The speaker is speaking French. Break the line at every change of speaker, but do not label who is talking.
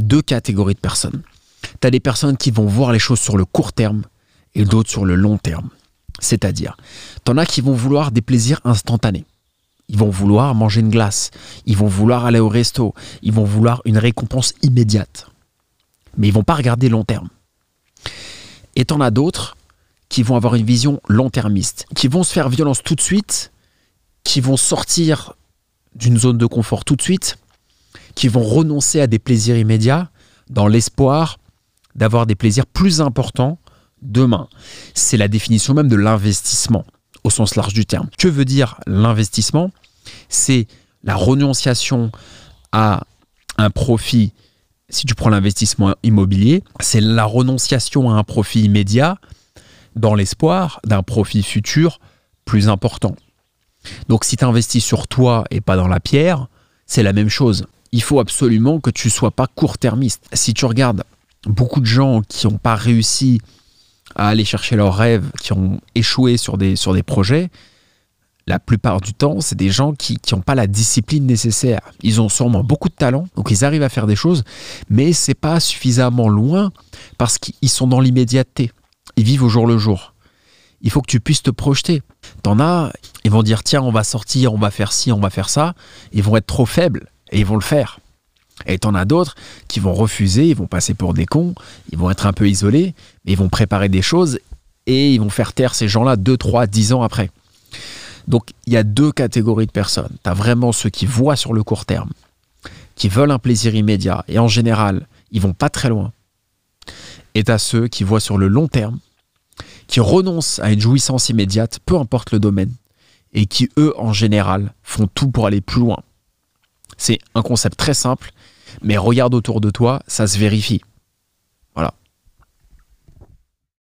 tu deux catégories de personnes. Tu as des personnes qui vont voir les choses sur le court terme et d'autres sur le long terme. C'est-à-dire, tu en as qui vont vouloir des plaisirs instantanés. Ils vont vouloir manger une glace, ils vont vouloir aller au resto, ils vont vouloir une récompense immédiate. Mais ils vont pas regarder long terme. Et en as d'autres qui vont avoir une vision long-termiste, qui vont se faire violence tout de suite, qui vont sortir d'une zone de confort tout de suite, qui vont renoncer à des plaisirs immédiats dans l'espoir d'avoir des plaisirs plus importants demain. C'est la définition même de l'investissement au sens large du terme. Que veut dire l'investissement? C'est la renonciation à un profit. Si tu prends l'investissement immobilier, c'est la renonciation à un profit immédiat dans l'espoir d'un profit futur plus important. Donc si tu investis sur toi et pas dans la pierre, c'est la même chose. Il faut absolument que tu sois pas court-termiste. Si tu regardes beaucoup de gens qui n'ont pas réussi à aller chercher leurs rêves, qui ont échoué sur des, sur des projets, la plupart du temps, c'est des gens qui n'ont pas la discipline nécessaire. Ils ont sûrement beaucoup de talent, donc ils arrivent à faire des choses, mais c'est pas suffisamment loin parce qu'ils sont dans l'immédiateté. Ils vivent au jour le jour. Il faut que tu puisses te projeter. T'en as, ils vont dire tiens, on va sortir, on va faire ci, on va faire ça. Ils vont être trop faibles et ils vont le faire. Et t'en as d'autres qui vont refuser, ils vont passer pour des cons, ils vont être un peu isolés, mais ils vont préparer des choses et ils vont faire taire ces gens-là 2, 3, 10 ans après. Donc il y a deux catégories de personnes. Tu as vraiment ceux qui voient sur le court terme, qui veulent un plaisir immédiat, et en général, ils vont pas très loin. Et tu as ceux qui voient sur le long terme, qui renoncent à une jouissance immédiate, peu importe le domaine, et qui, eux, en général, font tout pour aller plus loin. C'est un concept très simple, mais regarde autour de toi, ça se vérifie.